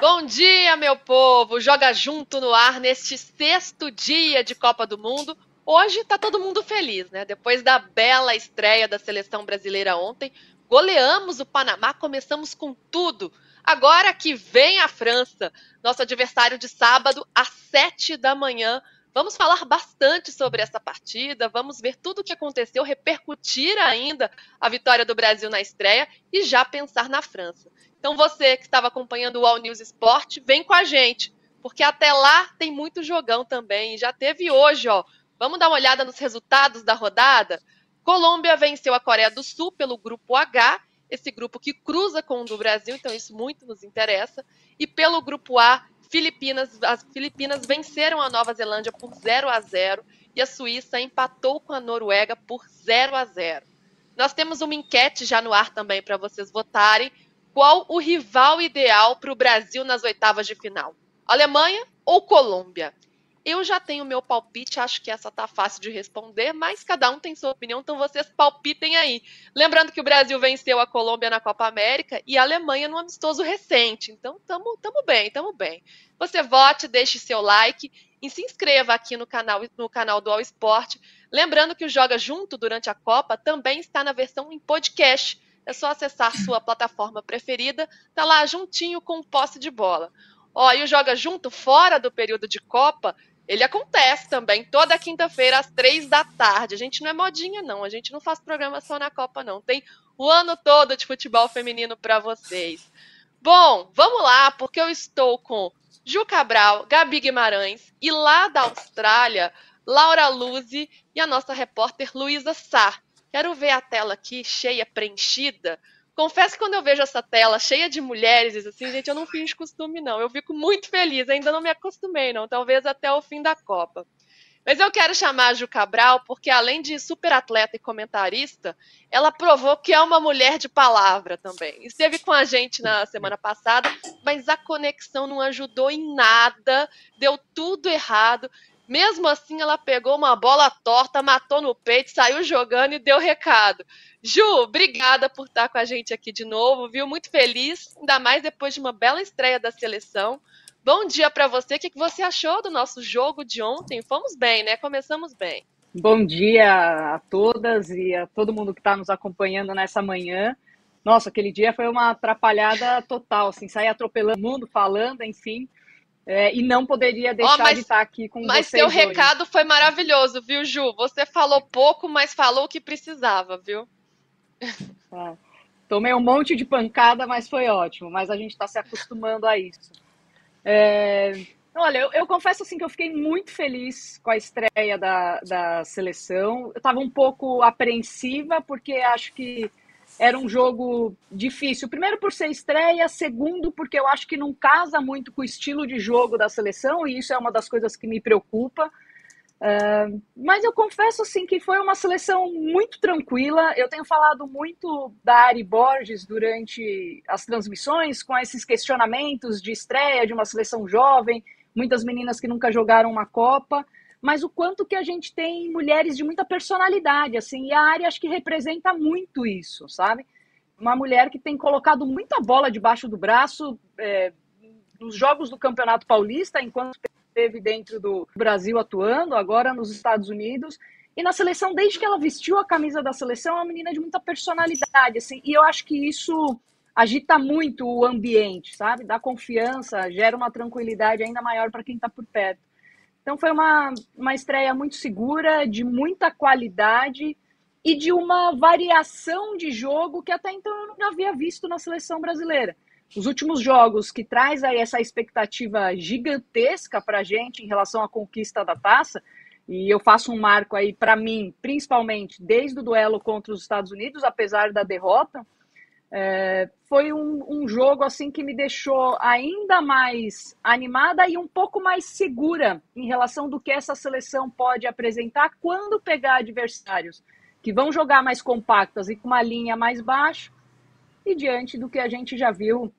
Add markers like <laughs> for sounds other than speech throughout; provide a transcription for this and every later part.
Bom dia, meu povo! Joga junto no ar neste sexto dia de Copa do Mundo. Hoje tá todo mundo feliz, né? Depois da bela estreia da seleção brasileira ontem, goleamos o Panamá, começamos com tudo. Agora que vem a França, nosso adversário de sábado, às sete da manhã. Vamos falar bastante sobre essa partida, vamos ver tudo o que aconteceu, repercutir ainda a vitória do Brasil na estreia e já pensar na França. Então você que estava acompanhando o All News Sport, vem com a gente, porque até lá tem muito jogão também. Já teve hoje, ó. Vamos dar uma olhada nos resultados da rodada? Colômbia venceu a Coreia do Sul pelo grupo H, esse grupo que cruza com o do Brasil, então isso muito nos interessa. E pelo grupo A, Filipinas, as Filipinas venceram a Nova Zelândia por 0 a 0 e a Suíça empatou com a Noruega por 0 a 0. Nós temos uma enquete já no ar também para vocês votarem qual o rival ideal para o Brasil nas oitavas de final? Alemanha ou Colômbia? Eu já tenho meu palpite, acho que essa tá fácil de responder, mas cada um tem sua opinião, então vocês palpitem aí. Lembrando que o Brasil venceu a Colômbia na Copa América e a Alemanha no amistoso recente, então tamo, tamo bem, tamo bem. Você vote, deixe seu like e se inscreva aqui no canal, no canal do All Sport. Lembrando que o Joga Junto durante a Copa também está na versão em podcast é só acessar sua plataforma preferida, tá lá juntinho com o posse de bola. Ó, e o Joga Junto, fora do período de Copa, ele acontece também toda quinta-feira às três da tarde. A gente não é modinha, não. A gente não faz programa só na Copa, não. Tem o ano todo de futebol feminino para vocês. Bom, vamos lá, porque eu estou com Ju Cabral, Gabi Guimarães e lá da Austrália, Laura Luzi e a nossa repórter Luísa Sá. Quero ver a tela aqui cheia, preenchida. Confesso que quando eu vejo essa tela cheia de mulheres, assim, gente, eu não fiz costume, não. Eu fico muito feliz, ainda não me acostumei, não. Talvez até o fim da Copa. Mas eu quero chamar a Ju Cabral porque, além de super atleta e comentarista, ela provou que é uma mulher de palavra também. Esteve com a gente na semana passada, mas a conexão não ajudou em nada, deu tudo errado. Mesmo assim, ela pegou uma bola torta, matou no peito, saiu jogando e deu recado. Ju, obrigada por estar com a gente aqui de novo, viu? Muito feliz, ainda mais depois de uma bela estreia da seleção. Bom dia para você. O que você achou do nosso jogo de ontem? Fomos bem, né? Começamos bem. Bom dia a todas e a todo mundo que está nos acompanhando nessa manhã. Nossa, aquele dia foi uma atrapalhada total, assim, sair atropelando o mundo, falando, enfim. É, e não poderia deixar oh, mas, de estar aqui com mas vocês. Mas seu recado foi maravilhoso, viu, Ju? Você falou pouco, mas falou o que precisava, viu? É. Tomei um monte de pancada, mas foi ótimo. Mas a gente está se acostumando a isso. É... Olha, eu, eu, confesso assim que eu fiquei muito feliz com a estreia da, da seleção. Eu estava um pouco apreensiva, porque acho que era um jogo difícil. Primeiro por ser estreia, segundo porque eu acho que não casa muito com o estilo de jogo da seleção e isso é uma das coisas que me preocupa. Uh, mas eu confesso assim que foi uma seleção muito tranquila. Eu tenho falado muito da Ari Borges durante as transmissões, com esses questionamentos de estreia de uma seleção jovem, muitas meninas que nunca jogaram uma Copa mas o quanto que a gente tem mulheres de muita personalidade, assim, e a área acho que representa muito isso, sabe? Uma mulher que tem colocado muita bola debaixo do braço é, nos jogos do Campeonato Paulista, enquanto esteve dentro do Brasil atuando, agora nos Estados Unidos, e na seleção, desde que ela vestiu a camisa da seleção, é uma menina de muita personalidade, assim, e eu acho que isso agita muito o ambiente, sabe? Dá confiança, gera uma tranquilidade ainda maior para quem está por perto. Então foi uma, uma estreia muito segura, de muita qualidade e de uma variação de jogo que até então eu não havia visto na seleção brasileira. Os últimos jogos que traz aí essa expectativa gigantesca para a gente em relação à conquista da taça, e eu faço um marco aí para mim, principalmente desde o duelo contra os Estados Unidos, apesar da derrota, é, foi um, um, jogo assim que me deixou ainda mais animada e um pouco mais segura em relação do que essa seleção pode apresentar quando pegar adversários que vão jogar mais compactas e com uma linha mais baixa e diante do que a gente já viu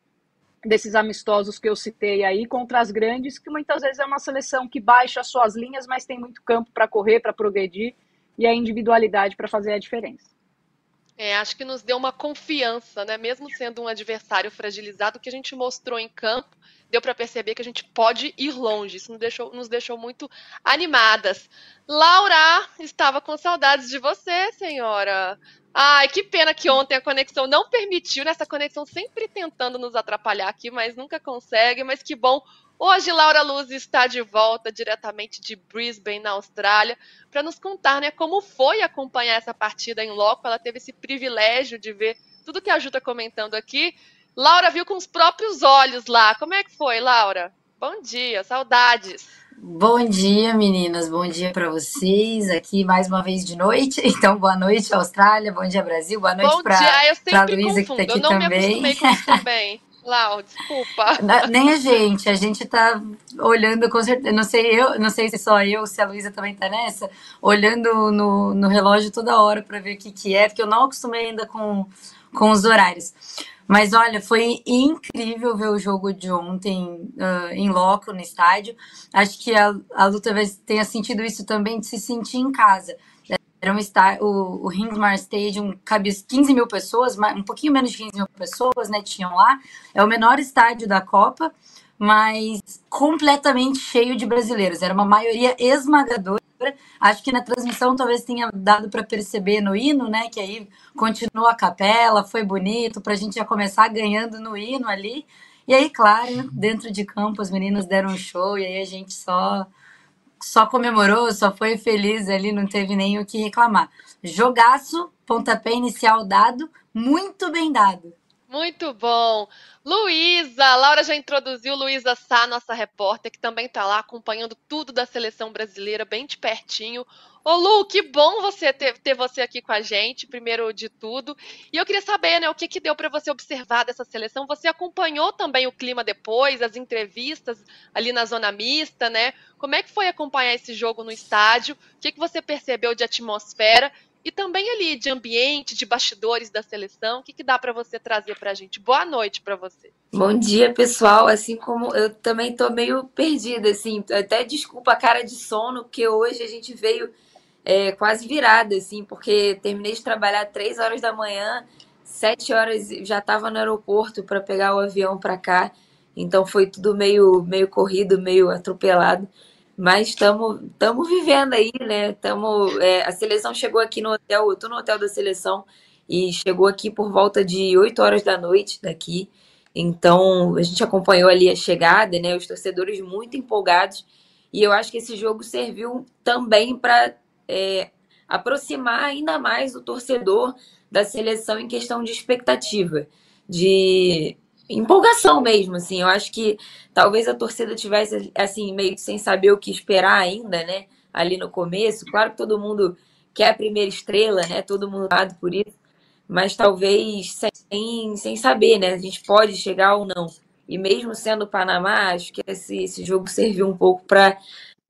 desses amistosos que eu citei aí contra as grandes, que muitas vezes é uma seleção que baixa suas linhas, mas tem muito campo para correr, para progredir e a individualidade para fazer a diferença. É, acho que nos deu uma confiança, né? Mesmo sendo um adversário fragilizado, que a gente mostrou em campo, deu para perceber que a gente pode ir longe. Isso nos deixou, nos deixou muito animadas. Laura, estava com saudades de você, senhora. Ai, que pena que ontem a conexão não permitiu, nessa conexão sempre tentando nos atrapalhar aqui, mas nunca consegue. Mas que bom Hoje, Laura Luz está de volta diretamente de Brisbane, na Austrália, para nos contar né, como foi acompanhar essa partida em loco. Ela teve esse privilégio de ver tudo que a Ju está comentando aqui. Laura viu com os próprios olhos lá. Como é que foi, Laura? Bom dia, saudades. Bom dia, meninas. Bom dia para vocês. Aqui mais uma vez de noite. <laughs> Então, boa noite, Austrália. Bom dia, Brasil. Boa noite para a Luísa que está aqui Eu não também. me acostumei com isso <laughs> também. Lau, desculpa. <laughs> Nem a gente, a gente tá olhando com certeza. Não sei eu, não sei se só eu, se a Luísa também tá nessa, olhando no, no relógio toda hora para ver o que, que é, porque eu não acostumei ainda com, com os horários. Mas olha, foi incrível ver o jogo de ontem uh, em loco no estádio. Acho que a, a luta tenha sentido isso também de se sentir em casa. Era um estádio, o, o Ringsmar Stadium cabia 15 mil pessoas, um pouquinho menos de 15 mil pessoas, né? Tinham lá. É o menor estádio da Copa, mas completamente cheio de brasileiros. Era uma maioria esmagadora. Acho que na transmissão talvez tenha dado para perceber no hino, né? Que aí continua a capela, foi bonito, para a gente já começar ganhando no hino ali. E aí, claro, dentro de campo, as meninas deram um show e aí a gente só só comemorou, só foi feliz ali, não teve nem o que reclamar. Jogaço, pontapé inicial dado, muito bem dado. Muito bom. Luísa, Laura já introduziu Luísa Sá, nossa repórter, que também está lá acompanhando tudo da seleção brasileira bem de pertinho. Ô Lu, que bom você ter, ter você aqui com a gente, primeiro de tudo. E eu queria saber, né, o que, que deu para você observar dessa seleção? Você acompanhou também o clima depois, as entrevistas ali na zona mista, né? Como é que foi acompanhar esse jogo no estádio? O que, que você percebeu de atmosfera? E também ali de ambiente, de bastidores da seleção, o que, que dá para você trazer para a gente? Boa noite para você. Bom dia, pessoal. Assim como eu também tô meio perdida, assim, até desculpa a cara de sono, porque hoje a gente veio é, quase virada, assim, porque terminei de trabalhar três horas da manhã, sete horas já estava no aeroporto para pegar o avião para cá, então foi tudo meio, meio corrido, meio atropelado. Mas estamos vivendo aí, né? Tamo, é, a seleção chegou aqui no hotel, eu estou no hotel da seleção e chegou aqui por volta de 8 horas da noite daqui. Então a gente acompanhou ali a chegada, né? Os torcedores muito empolgados. E eu acho que esse jogo serviu também para é, aproximar ainda mais o torcedor da seleção em questão de expectativa, de empolgação mesmo, assim. Eu acho que talvez a torcida tivesse assim meio que sem saber o que esperar ainda, né? Ali no começo, claro que todo mundo quer a primeira estrela, né? Todo mundo lado por isso, mas talvez sem, sem saber, né? A gente pode chegar ou não. E mesmo sendo o Panamá, acho que esse, esse jogo serviu um pouco para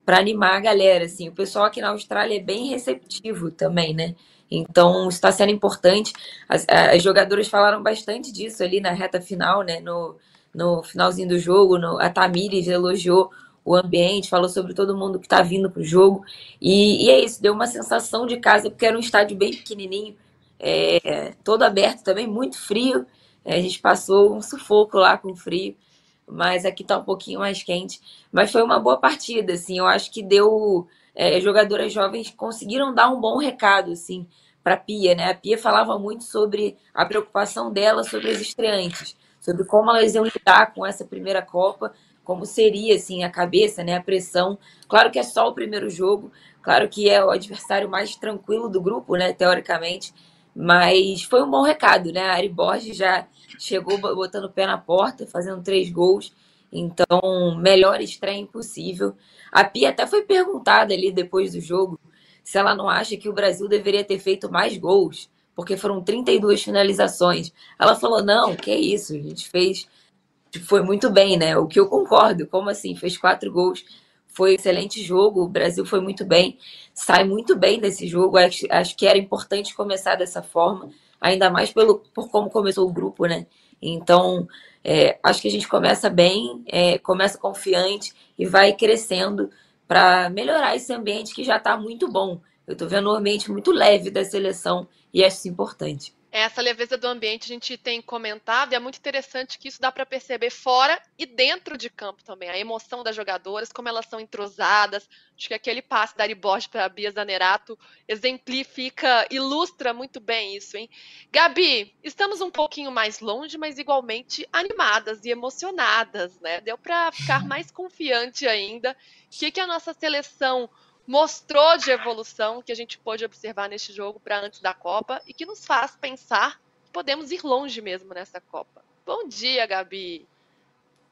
animar a galera, assim. O pessoal aqui na Austrália é bem receptivo também, né? Então, está sendo importante. As, as jogadoras falaram bastante disso ali na reta final, né? No, no finalzinho do jogo, no, a Tamires elogiou o ambiente, falou sobre todo mundo que está vindo para o jogo. E, e, é isso, deu uma sensação de casa, porque era um estádio bem pequenininho, é, todo aberto também, muito frio. É, a gente passou um sufoco lá com frio mas aqui tá um pouquinho mais quente. Mas foi uma boa partida, assim. Eu acho que deu. É, jogadoras jovens conseguiram dar um bom recado, assim, para Pia, né? A Pia falava muito sobre a preocupação dela sobre as estreantes, sobre como elas iam lidar com essa primeira Copa, como seria, assim, a cabeça, né? A pressão. Claro que é só o primeiro jogo, claro que é o adversário mais tranquilo do grupo, né? Teoricamente. Mas foi um bom recado, né? A Ari Borges já chegou botando o pé na porta, fazendo três gols. Então, melhor estreia impossível. A Pia até foi perguntada ali depois do jogo se ela não acha que o Brasil deveria ter feito mais gols, porque foram 32 finalizações. Ela falou: não, que isso, a gente fez. Foi muito bem, né? O que eu concordo. Como assim? Fez quatro gols. Foi um excelente jogo. O Brasil foi muito bem. Sai muito bem desse jogo. Acho, acho que era importante começar dessa forma ainda mais pelo, por como começou o grupo, né? Então, é, acho que a gente começa bem, é, começa confiante e vai crescendo para melhorar esse ambiente que já está muito bom. Eu estou vendo um ambiente muito leve da seleção e acho isso importante. Essa leveza do ambiente a gente tem comentado e é muito interessante que isso dá para perceber fora e dentro de campo também. A emoção das jogadoras, como elas são entrosadas. Acho que aquele passe da Ari para a Bia Zanerato exemplifica, ilustra muito bem isso, hein? Gabi, estamos um pouquinho mais longe, mas igualmente animadas e emocionadas, né? Deu para ficar mais confiante ainda. O que, que a nossa seleção mostrou de evolução que a gente pôde observar neste jogo para antes da Copa e que nos faz pensar que podemos ir longe mesmo nessa Copa. Bom dia, Gabi.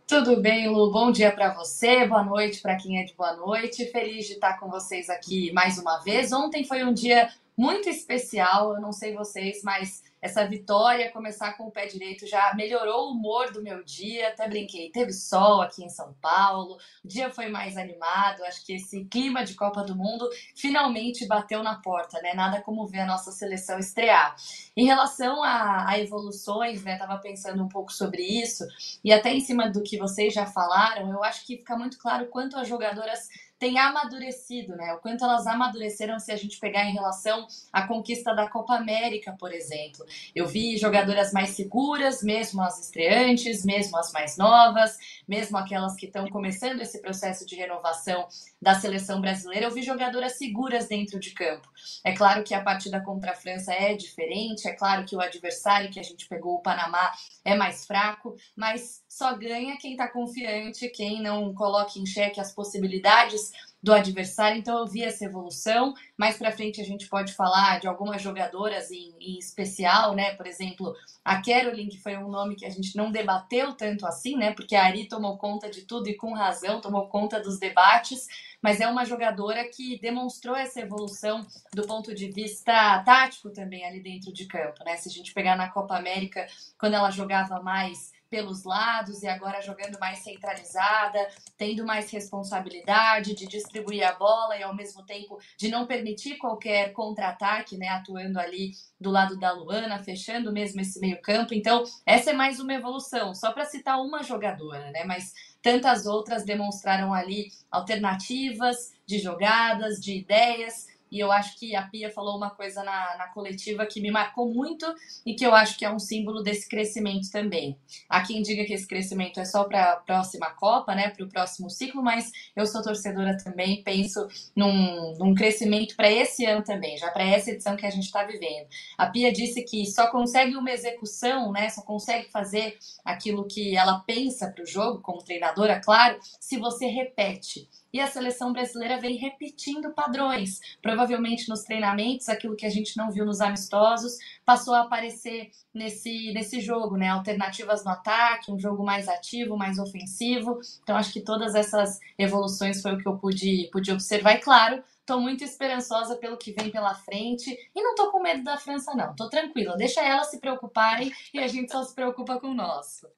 Tudo bem, Lu? Bom dia para você, boa noite para quem é de boa noite. Feliz de estar com vocês aqui mais uma vez. Ontem foi um dia muito especial, eu não sei vocês, mas essa vitória, começar com o pé direito, já melhorou o humor do meu dia. Até brinquei, teve sol aqui em São Paulo, o dia foi mais animado. Acho que esse clima de Copa do Mundo finalmente bateu na porta, né? Nada como ver a nossa seleção estrear. Em relação a, a evoluções, né? Tava pensando um pouco sobre isso, e até em cima do que vocês já falaram, eu acho que fica muito claro quanto as jogadoras tem amadurecido, né? O quanto elas amadureceram se a gente pegar em relação à conquista da Copa América, por exemplo. Eu vi jogadoras mais seguras, mesmo as estreantes, mesmo as mais novas, mesmo aquelas que estão começando esse processo de renovação da seleção brasileira. Eu vi jogadoras seguras dentro de campo. É claro que a partida contra a França é diferente, é claro que o adversário que a gente pegou, o Panamá, é mais fraco, mas só ganha quem está confiante, quem não coloca em xeque as possibilidades do adversário. Então eu vi essa evolução. Mais para frente a gente pode falar de algumas jogadoras em, em, especial, né? Por exemplo, a Caroline, que foi um nome que a gente não debateu tanto assim, né? Porque a Ari tomou conta de tudo e com razão, tomou conta dos debates, mas é uma jogadora que demonstrou essa evolução do ponto de vista tático também ali dentro de campo, né? Se a gente pegar na Copa América, quando ela jogava mais pelos lados e agora jogando mais centralizada, tendo mais responsabilidade de distribuir a bola e ao mesmo tempo de não permitir qualquer contra-ataque, né, atuando ali do lado da Luana, fechando mesmo esse meio-campo. Então, essa é mais uma evolução, só para citar uma jogadora, né, mas tantas outras demonstraram ali alternativas de jogadas, de ideias e eu acho que a Pia falou uma coisa na, na coletiva que me marcou muito e que eu acho que é um símbolo desse crescimento também. Há quem diga que esse crescimento é só para a próxima Copa, né, para o próximo ciclo, mas eu sou torcedora também, penso num, num crescimento para esse ano também, já para essa edição que a gente está vivendo. A Pia disse que só consegue uma execução, né, só consegue fazer aquilo que ela pensa para o jogo, como treinadora, claro, se você repete. E a seleção brasileira vem repetindo padrões. Provavelmente nos treinamentos, aquilo que a gente não viu nos amistosos, passou a aparecer nesse, nesse jogo, né? Alternativas no ataque, um jogo mais ativo, mais ofensivo. Então, acho que todas essas evoluções foi o que eu pude, pude observar. E claro, Estou muito esperançosa pelo que vem pela frente. E não estou com medo da França, não. Estou tranquila. Deixa elas se preocuparem e a gente só se preocupa com o nosso.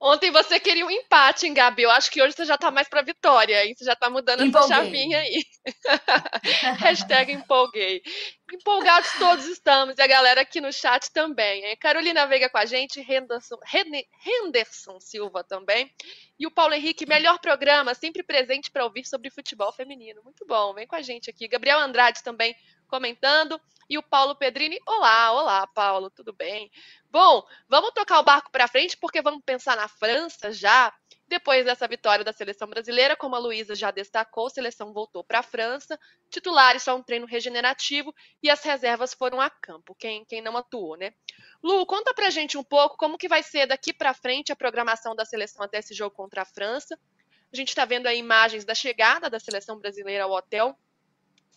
Ontem você queria um empate, hein, Gabi? Eu acho que hoje você já tá mais pra vitória, hein? Você já tá mudando Empolguei. essa chavinha aí. <laughs> Hashtag empolguei. Empolgados todos estamos, e a galera aqui no chat também. Hein? Carolina Veiga com a gente, Henderson, Henderson Silva também. E o Paulo Henrique, melhor programa, sempre presente para ouvir sobre futebol feminino. Muito bom, vem com a gente aqui. Gabriel Andrade também comentando. E o Paulo Pedrini, olá, olá, Paulo, tudo bem? Bom, vamos tocar o barco para frente porque vamos pensar na França já. Depois dessa vitória da seleção brasileira, como a Luísa já destacou, a seleção voltou para a França, titulares só um treino regenerativo e as reservas foram a campo, quem, quem não atuou, né? Lu, conta pra gente um pouco como que vai ser daqui para frente a programação da seleção até esse jogo contra a França. A gente está vendo aí imagens da chegada da seleção brasileira ao hotel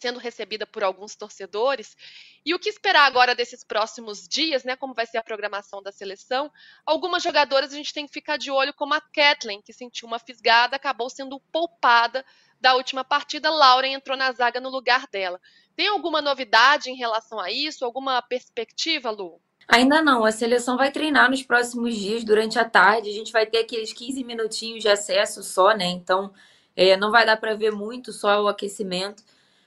sendo recebida por alguns torcedores. E o que esperar agora desses próximos dias, né? Como vai ser a programação da seleção? Algumas jogadoras a gente tem que ficar de olho, como a Kathleen, que sentiu uma fisgada, acabou sendo poupada da última partida. Lauren entrou na zaga no lugar dela. Tem alguma novidade em relação a isso? Alguma perspectiva, Lu? Ainda não, a seleção vai treinar nos próximos dias, durante a tarde. A gente vai ter aqueles 15 minutinhos de acesso só, né? Então, é, não vai dar para ver muito, só o aquecimento.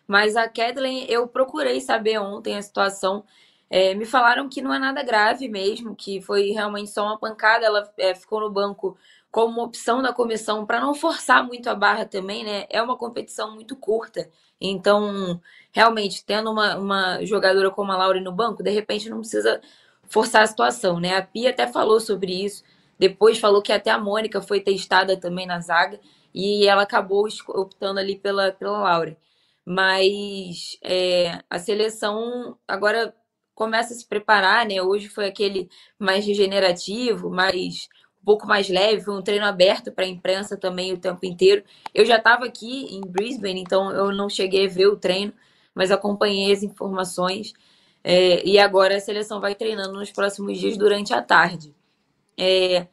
Mas a Kathleen, eu procurei saber ontem a situação. É, me falaram que não é nada grave mesmo, que foi realmente só uma pancada. Ela é, ficou no banco como opção da comissão para não forçar muito a barra também, né? É uma competição muito curta. Então, realmente, tendo uma, uma jogadora como a Laura no banco, de repente não precisa forçar a situação, né? A Pia até falou sobre isso. Depois falou que até a Mônica foi testada também na zaga e ela acabou optando ali pela, pela Laura. Mas é, a seleção agora começa a se preparar, né? Hoje foi aquele mais regenerativo, mais um pouco mais leve, foi um treino aberto para a imprensa também o tempo inteiro. Eu já estava aqui em Brisbane, então eu não cheguei a ver o treino, mas acompanhei as informações. É, e agora a seleção vai treinando nos próximos dias durante a tarde. É,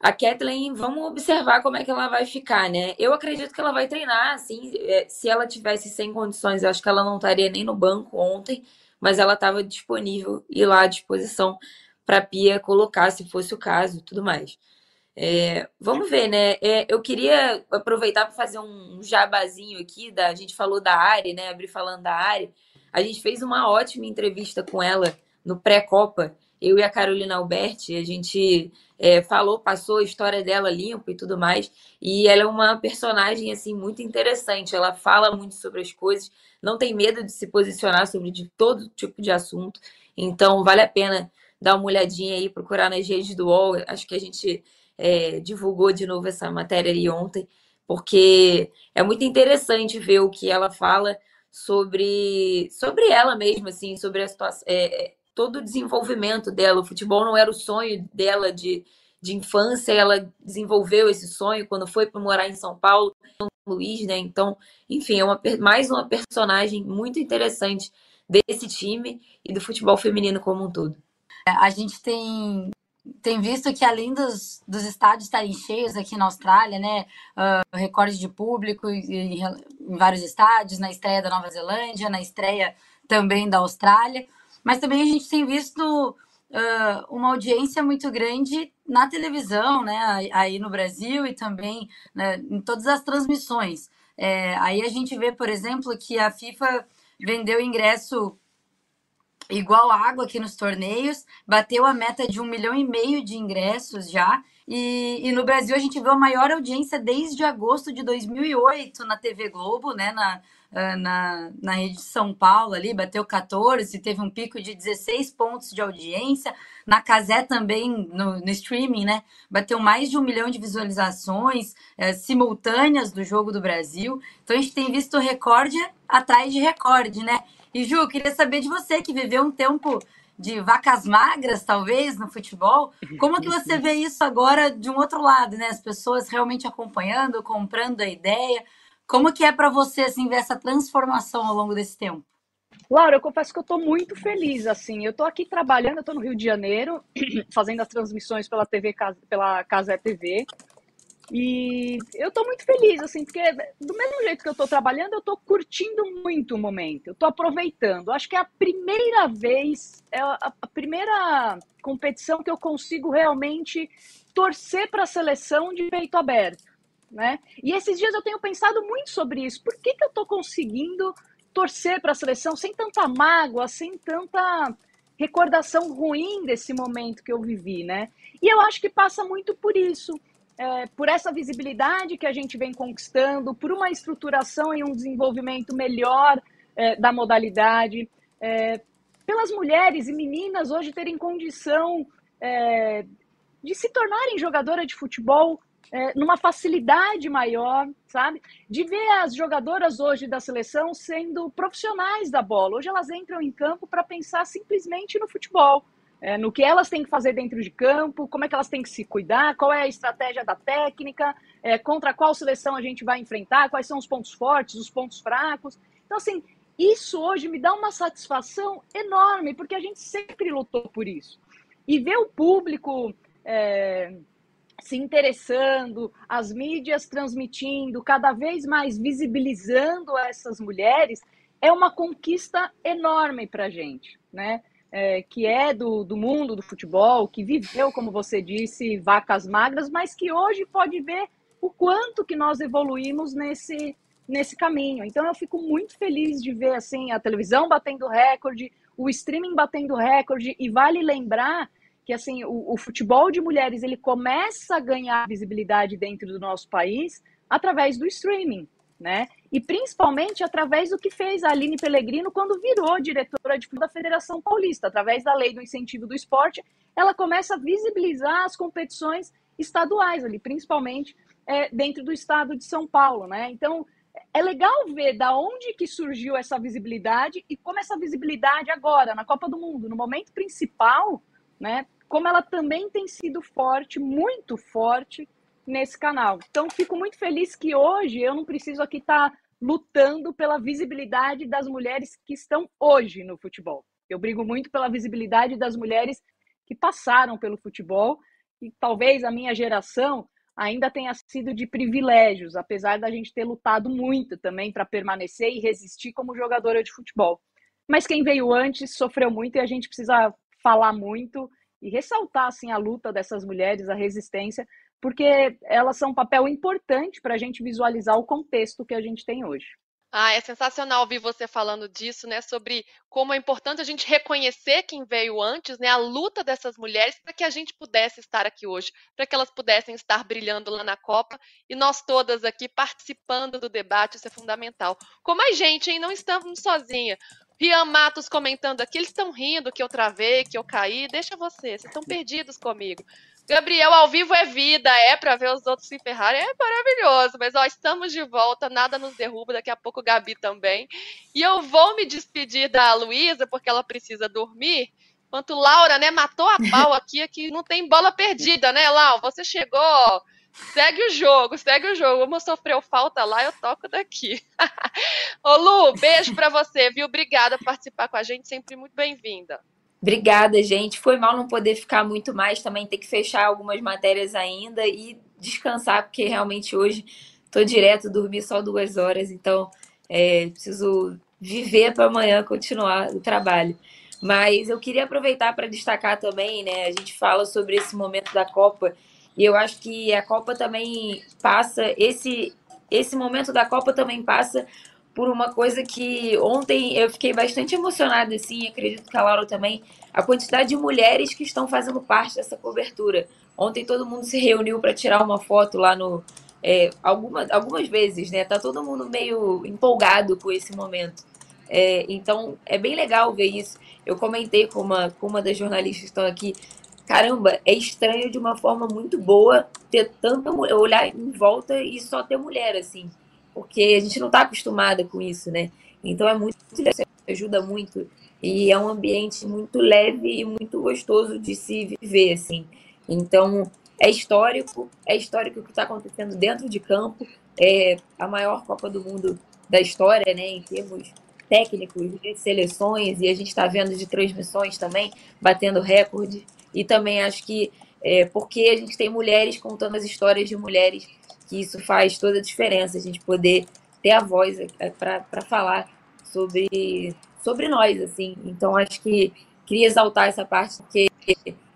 a Kathleen, vamos observar como é que ela vai ficar, né? Eu acredito que ela vai treinar, assim, é, se ela tivesse sem condições, eu acho que ela não estaria nem no banco ontem, mas ela estava disponível e lá à disposição para a Pia colocar, se fosse o caso e tudo mais. É, vamos ver, né? É, eu queria aproveitar para fazer um jabazinho aqui. Da, a gente falou da Ari, né? Abrir falando da Ari. A gente fez uma ótima entrevista com ela no pré-copa. Eu e a Carolina Alberti, a gente é, falou, passou a história dela limpa e tudo mais. E ela é uma personagem assim muito interessante. Ela fala muito sobre as coisas, não tem medo de se posicionar sobre de todo tipo de assunto. Então vale a pena dar uma olhadinha aí, procurar nas redes do UOL. Acho que a gente é, divulgou de novo essa matéria ali ontem, porque é muito interessante ver o que ela fala sobre, sobre ela mesma, assim, sobre a situação, é, é, todo o desenvolvimento dela. O futebol não era o sonho dela de, de infância, ela desenvolveu esse sonho quando foi para morar em São Paulo, São Luís, né? Então, enfim, é uma, mais uma personagem muito interessante desse time e do futebol feminino como um todo. A gente tem, tem visto que além dos, dos estádios estarem cheios aqui na Austrália, né, uh, recorde de público em, em vários estádios, na estreia da Nova Zelândia, na estreia também da Austrália, mas também a gente tem visto uh, uma audiência muito grande na televisão, né, aí no Brasil e também né, em todas as transmissões. É, aí a gente vê, por exemplo, que a FIFA vendeu ingresso igual água aqui nos torneios, bateu a meta de um milhão e meio de ingressos já. E, e, no Brasil a gente viu a maior audiência desde agosto de 2008 na TV Globo, né, na, na, na rede de São Paulo ali, bateu 14, teve um pico de 16 pontos de audiência. Na Casé também, no, no streaming, né, bateu mais de um milhão de visualizações é, simultâneas do Jogo do Brasil. Então a gente tem visto recorde atrás de recorde, né? E Ju, queria saber de você que viveu um tempo de vacas magras, talvez, no futebol. Como que você vê isso agora de um outro lado, né? As pessoas realmente acompanhando, comprando a ideia. Como que é para você assim ver essa transformação ao longo desse tempo? Laura, eu confesso que eu estou muito feliz, assim, eu estou aqui trabalhando, eu estou no Rio de Janeiro, <clears throat> fazendo as transmissões pela TV, pela Casa TV, e eu estou muito feliz, assim, porque do mesmo jeito que eu estou trabalhando, eu estou curtindo muito o momento, eu estou aproveitando. Acho que é a primeira vez, é a, a primeira competição que eu consigo realmente torcer para a seleção de peito aberto, né? E esses dias eu tenho pensado muito sobre isso. Por que, que eu estou conseguindo torcer para a seleção sem tanta mágoa, sem tanta recordação ruim desse momento que eu vivi, né? E eu acho que passa muito por isso é, por essa visibilidade que a gente vem conquistando, por uma estruturação e um desenvolvimento melhor é, da modalidade, é, pelas mulheres e meninas hoje terem condição é, de se tornarem jogadora de futebol é, numa facilidade maior, sabe? De ver as jogadoras hoje da seleção sendo profissionais da bola. Hoje elas entram em campo para pensar simplesmente no futebol é, no que elas têm que fazer dentro de campo, como é que elas têm que se cuidar, qual é a estratégia da técnica, é, contra qual seleção a gente vai enfrentar, quais são os pontos fortes, os pontos fracos. Então, assim, isso hoje me dá uma satisfação enorme, porque a gente sempre lutou por isso. E ver o público é, se interessando, as mídias transmitindo, cada vez mais visibilizando essas mulheres, é uma conquista enorme para a gente, né? é, que é do, do mundo do futebol, que viveu, como você disse, vacas magras, mas que hoje pode ver o quanto que nós evoluímos nesse, nesse caminho. Então eu fico muito feliz de ver assim a televisão batendo recorde, o streaming batendo recorde, e vale lembrar que assim o, o, futebol de mulheres ele começa a ganhar visibilidade dentro do nosso país através do streaming, né? E principalmente através do que fez a Aline Pellegrino quando virou diretora de da Federação Paulista, através da lei do incentivo do esporte, ela começa a visibilizar as competições estaduais ali, principalmente é, dentro do estado de São Paulo, né? Então é legal ver da onde que surgiu essa visibilidade e como essa visibilidade agora na Copa do Mundo, no momento principal, né? Como ela também tem sido forte, muito forte nesse canal. Então fico muito feliz que hoje eu não preciso aqui estar tá lutando pela visibilidade das mulheres que estão hoje no futebol. Eu brigo muito pela visibilidade das mulheres que passaram pelo futebol e talvez a minha geração ainda tenha sido de privilégios, apesar da gente ter lutado muito também para permanecer e resistir como jogadora de futebol. Mas quem veio antes sofreu muito e a gente precisa falar muito e ressaltar assim a luta dessas mulheres, a resistência, porque elas são um papel importante para a gente visualizar o contexto que a gente tem hoje. Ah, é sensacional ouvir você falando disso, né? Sobre como é importante a gente reconhecer quem veio antes, né? A luta dessas mulheres para que a gente pudesse estar aqui hoje, para que elas pudessem estar brilhando lá na Copa e nós todas aqui participando do debate, isso é fundamental. Com mais gente, hein? Não estamos sozinha. Rian Matos comentando aqui, eles estão rindo que eu travei, que eu caí. Deixa você, vocês estão perdidos comigo. Gabriel, ao vivo é vida, é para ver os outros se ferrarem, é maravilhoso. Mas ó, estamos de volta, nada nos derruba, daqui a pouco o Gabi também. E eu vou me despedir da Luísa, porque ela precisa dormir. Enquanto Laura, né, matou a pau aqui, aqui não tem bola perdida, né, Lau? Você chegou, segue o jogo, segue o jogo. Como sofreu falta lá, eu toco daqui. <laughs> Ô Lu, beijo para você, viu? Obrigada por participar com a gente, sempre muito bem-vinda. Obrigada, gente. Foi mal não poder ficar muito mais, também ter que fechar algumas matérias ainda e descansar, porque realmente hoje estou direto, dormi só duas horas, então é, preciso viver para amanhã continuar o trabalho. Mas eu queria aproveitar para destacar também, né? A gente fala sobre esse momento da Copa e eu acho que a Copa também passa esse esse momento da Copa também passa por uma coisa que ontem eu fiquei bastante emocionada, assim, acredito que a Laura também, a quantidade de mulheres que estão fazendo parte dessa cobertura. Ontem todo mundo se reuniu para tirar uma foto lá no. É, alguma, algumas vezes, né? Tá todo mundo meio empolgado com esse momento. É, então é bem legal ver isso. Eu comentei com uma, com uma das jornalistas que estão aqui. Caramba, é estranho de uma forma muito boa ter tanta mulher, olhar em volta e só ter mulher, assim porque a gente não está acostumada com isso, né? Então é muito ajuda muito e é um ambiente muito leve e muito gostoso de se viver, assim. Então é histórico, é histórico o que está acontecendo dentro de campo, é a maior Copa do Mundo da história, né? Em termos técnicos de seleções e a gente está vendo de transmissões também batendo recorde e também acho que é, porque a gente tem mulheres contando as histórias de mulheres que isso faz toda a diferença, a gente poder ter a voz é, para falar sobre, sobre nós, assim. Então, acho que queria exaltar essa parte, porque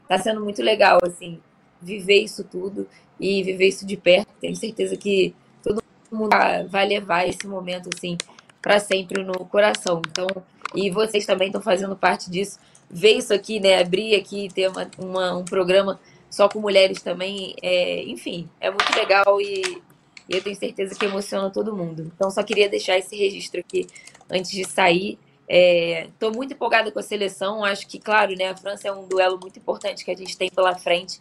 está sendo muito legal, assim, viver isso tudo e viver isso de perto. Tenho certeza que todo mundo vai levar esse momento, assim, para sempre no coração. Então, e vocês também estão fazendo parte disso. Ver isso aqui, né? Abrir aqui, ter uma, uma um programa só com mulheres também. É, enfim, é muito legal e, e, eu tenho certeza que emociona todo mundo. Então, só queria deixar esse registro aqui antes de sair. Estou é, muito empolgada com a seleção. Acho que, claro, né, a França é um duelo muito importante que a gente tem pela frente,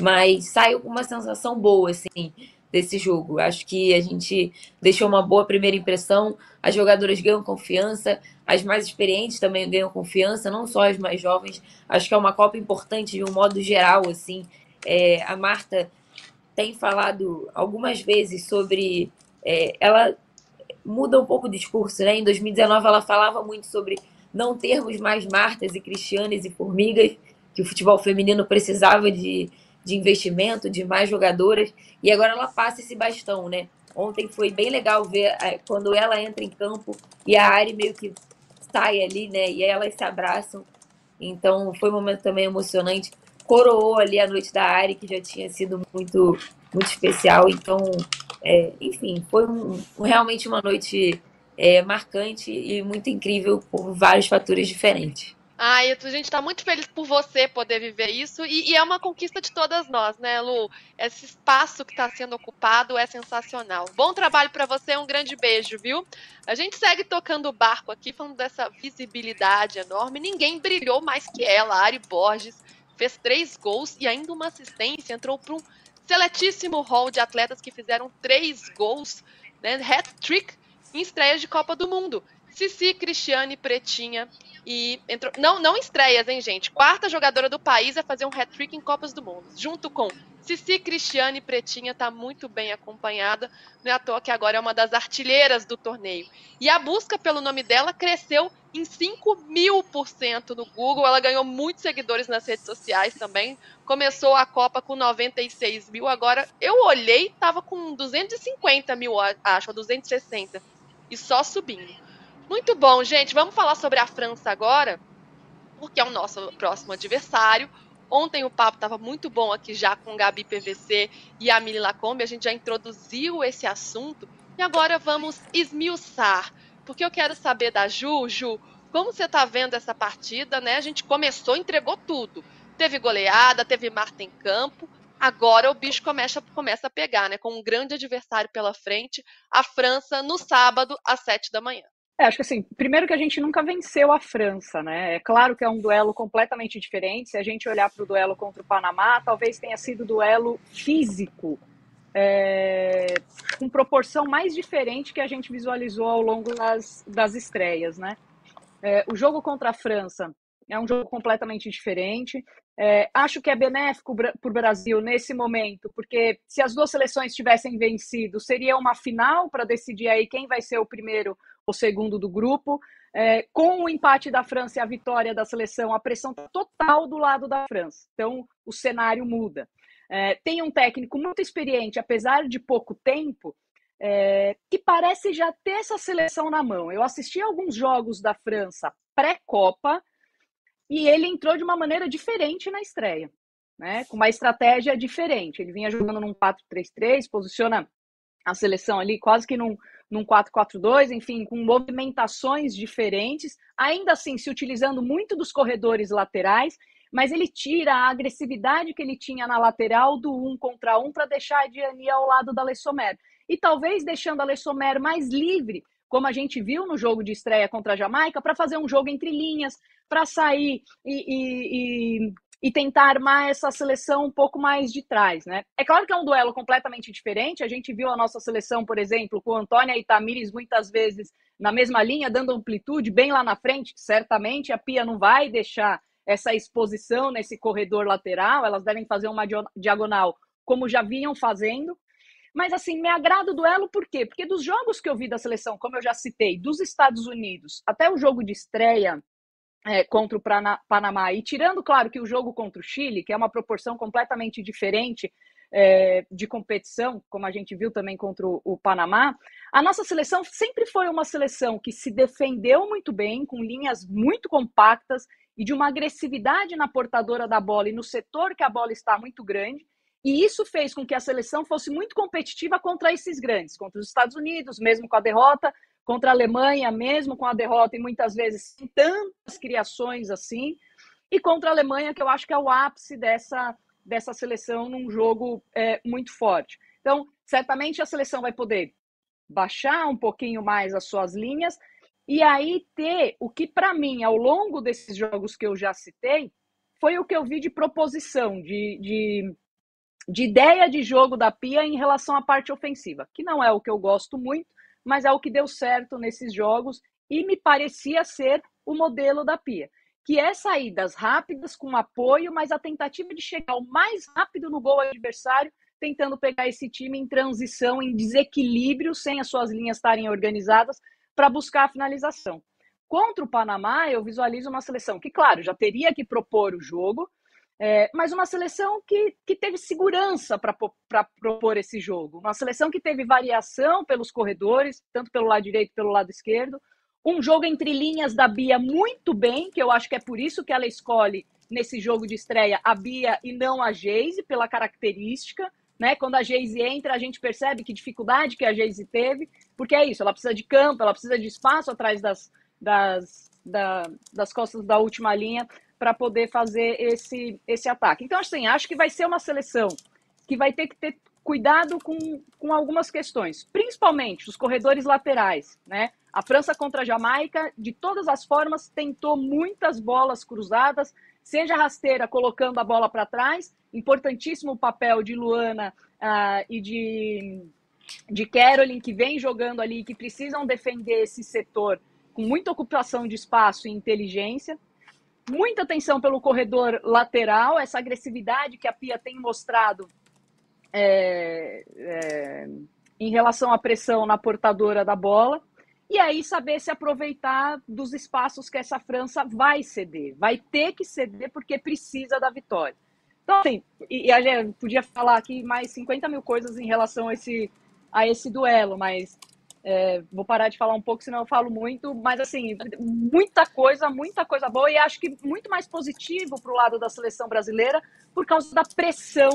mas saiu com uma sensação boa, assim, desse jogo. Acho que a gente deixou uma boa primeira impressão. As jogadoras ganham confiança, as mais experientes também ganham confiança, não só as mais jovens. Acho que é uma Copa importante de um modo geral, assim. É, a Marta tem falado algumas vezes sobre. É, ela muda um pouco o discurso, né? Em 2019 ela falava muito sobre não termos mais Martas e Cristianes e Formigas, que o futebol feminino precisava de, de investimento, de mais jogadoras, e agora ela passa esse bastão, né? Ontem foi bem legal ver é, quando ela entra em campo e a Ari meio que sai ali, né? E elas se abraçam. Então foi um momento também emocionante. Coroou ali a noite da Ari, que já tinha sido muito, muito especial. Então, é, enfim, foi um, realmente uma noite é, marcante e muito incrível por vários fatores diferentes. Ai, a gente está muito feliz por você poder viver isso e, e, é uma conquista de todas nós, né, Lu? Esse espaço que está sendo ocupado é sensacional. Bom trabalho para você, um grande beijo, viu? A gente segue tocando o barco aqui, falando dessa visibilidade enorme. Ninguém brilhou mais que ela. A Ari Borges fez três gols e ainda uma assistência. Entrou para um seletíssimo hall de atletas que fizeram três gols, né? Hat-trick em estreias de Copa do Mundo. Cici, Cristiane, Pretinha e entrou. Não, não estreias, hein, gente? Quarta jogadora do país a fazer um hat-trick em Copas do Mundo, junto com Cici, Cristiane Pretinha, tá muito bem acompanhada. Não é à toa que agora é uma das artilheiras do torneio. E a busca pelo nome dela cresceu em 5 mil por cento no Google. Ela ganhou muitos seguidores nas redes sociais também. Começou a Copa com 96 mil. Agora eu olhei, tava com 250 mil, acho, ou 260. E só subindo. Muito bom, gente. Vamos falar sobre a França agora, porque é o nosso próximo adversário. Ontem o papo estava muito bom aqui já com Gabi PVC e a Mili Lacombe. A gente já introduziu esse assunto e agora vamos esmiuçar, porque eu quero saber da Ju, Ju, como você está vendo essa partida, né? A gente começou, entregou tudo. Teve goleada, teve Marta em campo. Agora o bicho começa, começa a pegar, né? Com um grande adversário pela frente, a França no sábado às sete da manhã. É, acho que assim, primeiro que a gente nunca venceu a França, né? É claro que é um duelo completamente diferente. Se a gente olhar para o duelo contra o Panamá, talvez tenha sido duelo físico, é, com proporção mais diferente que a gente visualizou ao longo das, das estreias, né? É, o jogo contra a França é um jogo completamente diferente. É, acho que é benéfico para o Brasil nesse momento, porque se as duas seleções tivessem vencido, seria uma final para decidir aí quem vai ser o primeiro ou segundo do grupo. É, com o empate da França e a vitória da seleção, a pressão está total do lado da França. Então, o cenário muda. É, tem um técnico muito experiente, apesar de pouco tempo, é, que parece já ter essa seleção na mão. Eu assisti alguns jogos da França pré-Copa e ele entrou de uma maneira diferente na estreia, né? com uma estratégia diferente. Ele vinha jogando num 4-3-3, posiciona a seleção ali quase que num, num 4-4-2, enfim, com movimentações diferentes, ainda assim se utilizando muito dos corredores laterais, mas ele tira a agressividade que ele tinha na lateral do um contra um para deixar a Diani ao lado da Lessomer. E talvez deixando a Lessomer mais livre como a gente viu no jogo de estreia contra a Jamaica, para fazer um jogo entre linhas, para sair e, e, e, e, tentar armar essa seleção um pouco mais de trás, né? É claro que é um duelo completamente diferente. A gente viu a nossa seleção, por exemplo, com Antônia e Tamires muitas vezes na mesma linha, dando amplitude bem lá na frente. Certamente a Pia não vai deixar essa exposição nesse corredor lateral, elas devem fazer uma diagonal como já vinham fazendo, mas assim, me agrada o duelo por quê? Porque dos jogos que eu vi da seleção, como eu já citei, dos Estados Unidos, até o jogo de estreia é, contra o Panamá, e tirando, claro, que o jogo contra o Chile, que é uma proporção completamente diferente é, de competição, como a gente viu também contra o, o, Panamá, a nossa seleção sempre foi uma seleção que se defendeu muito bem, com linhas muito compactas e de uma agressividade na portadora da bola e no setor que a bola está muito grande. E isso fez com que a seleção fosse muito competitiva contra esses grandes, contra os Estados Unidos, mesmo com a derrota, contra a Alemanha, mesmo com a derrota, e muitas vezes sem tantas criações assim, e contra a Alemanha, que eu acho que é o ápice dessa, dessa seleção num jogo é, muito forte. Então, certamente a seleção vai poder baixar um pouquinho mais as suas linhas e aí ter o que, para mim, ao longo desses jogos que eu já citei, foi o que eu vi de proposição, de, de de ideia de jogo da Pia em relação à parte ofensiva, que não é o que eu gosto muito, mas é o que deu certo nesses jogos e me parecia ser o modelo da Pia, que é saídas rápidas com apoio, mas a tentativa de chegar o mais rápido no gol adversário, tentando pegar esse time em transição, em desequilíbrio, sem as suas linhas estarem organizadas, para buscar a finalização. Contra o Panamá, eu visualizo uma seleção que, claro, já teria que propor o jogo, é, mas uma seleção que, que teve segurança para propor esse jogo. Uma seleção que teve variação pelos corredores, tanto pelo lado direito pelo lado esquerdo. Um jogo entre linhas da Bia muito bem, que eu acho que é por isso que ela escolhe nesse jogo de estreia a Bia e não a Geise, pela característica. Né? Quando a Geise entra, a gente percebe que dificuldade que a Geise teve, porque é isso, ela precisa de campo, ela precisa de espaço atrás das, das, da, das costas da última linha para poder fazer esse, esse ataque. Então, assim, acho que vai ser uma seleção que vai ter que ter cuidado com, com algumas questões, principalmente os corredores laterais, né? A França contra a Jamaica, de todas as formas, tentou muitas bolas cruzadas, seja rasteira colocando a bola para trás, importantíssimo o papel de Luana uh, e de, de Caroline, que vem jogando ali, que precisam defender esse setor com muita ocupação de espaço e inteligência. Muita atenção pelo corredor lateral, essa agressividade que a Pia tem mostrado é, é, em relação à pressão na portadora da bola. E aí saber se aproveitar dos espaços que essa França vai ceder. Vai ter que ceder porque precisa da vitória. Então, assim, e, e a gente podia falar aqui mais 50 mil coisas em relação a esse, a esse duelo, mas é, vou parar de falar um pouco, senão eu falo muito. Mas, assim, muita coisa, muita coisa boa. E acho que muito mais positivo para o lado da seleção brasileira por causa da pressão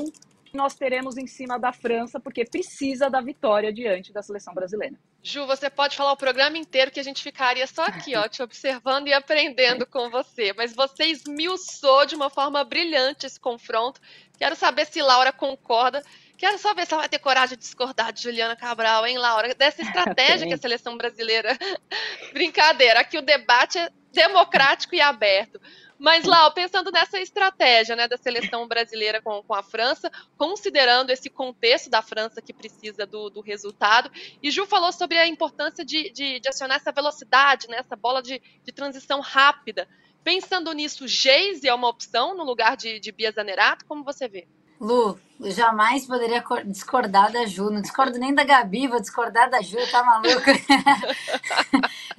nós teremos em cima da França, porque precisa da vitória diante da seleção brasileira. Ju, você pode falar o programa inteiro que a gente ficaria só aqui, ó, te observando e aprendendo com você. Mas você esmiuçou de uma forma brilhante esse confronto. Quero saber se Laura concorda. Quero só ver se ela vai ter coragem de discordar de Juliana Cabral, hein, Laura? Dessa <laughs> estratégia que a seleção brasileira. <laughs> Brincadeira, aqui o debate é democrático e aberto. Mas, Lau, pensando nessa estratégia né, da seleção brasileira com, com a França, considerando esse contexto da França que precisa do, do resultado, e Ju falou sobre a importância de, de, de acionar essa velocidade, né, essa bola de, de transição rápida. Pensando nisso, Geise é uma opção no lugar de, de Bia Zanerato? Como você vê? Lu, jamais poderia discordar da Ju. Não discordo nem da Gabi, vou discordar da Ju, tá maluco?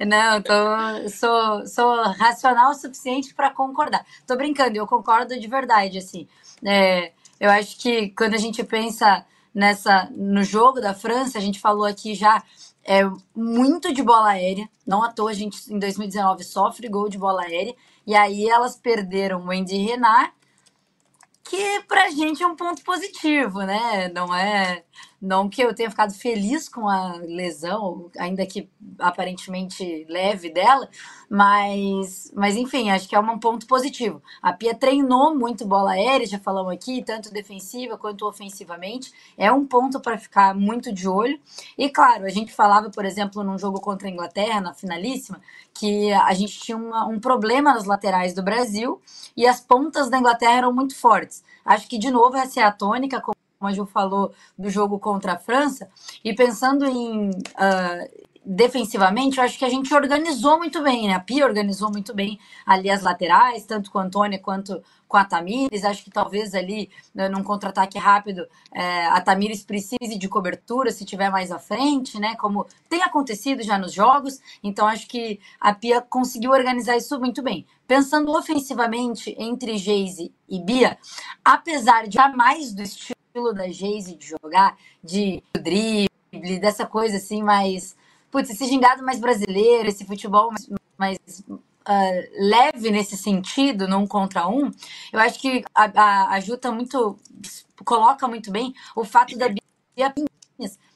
<laughs> Não, tô, sou, sou racional o suficiente para concordar. Tô brincando, eu concordo de verdade, assim. É, eu acho que quando a gente pensa nessa no jogo da França, a gente falou aqui já é muito de bola aérea. Não à toa a gente em 2019 sofre gol de bola aérea. E aí elas perderam o Wendy Renard que pra gente é um ponto positivo, né? Não é. Não que eu tenha ficado feliz com a lesão, ainda que aparentemente leve dela, mas, mas enfim, acho que é um ponto positivo. A Pia treinou muito bola aérea, já falamos aqui, tanto defensiva quanto ofensivamente. É um ponto para ficar muito de olho. E claro, a gente falava, por exemplo, num jogo contra a Inglaterra, na finalíssima, que a gente tinha uma, um problema nas laterais do Brasil e as pontas da Inglaterra eram muito fortes. Acho que, de novo, essa é a tônica, como a Ju falou, do jogo contra a França. E pensando em uh, defensivamente, eu acho que a gente organizou muito bem, né? A Pia organizou muito bem ali as laterais, tanto com a Antônia quanto com a Tamires. Acho que talvez ali, né, num contra-ataque rápido, é, a Tamires precise de cobertura se tiver mais à frente, né? Como tem acontecido já nos jogos. Então, acho que a Pia conseguiu organizar isso muito bem. Pensando ofensivamente entre Geise e Bia, apesar de jamais do estilo da Geise de jogar, de drible, dessa coisa assim mais putz, esse gingado mais brasileiro, esse futebol mais, mais uh, leve nesse sentido, num contra um, eu acho que a, a, a Ju tá muito. coloca muito bem o fato da Bia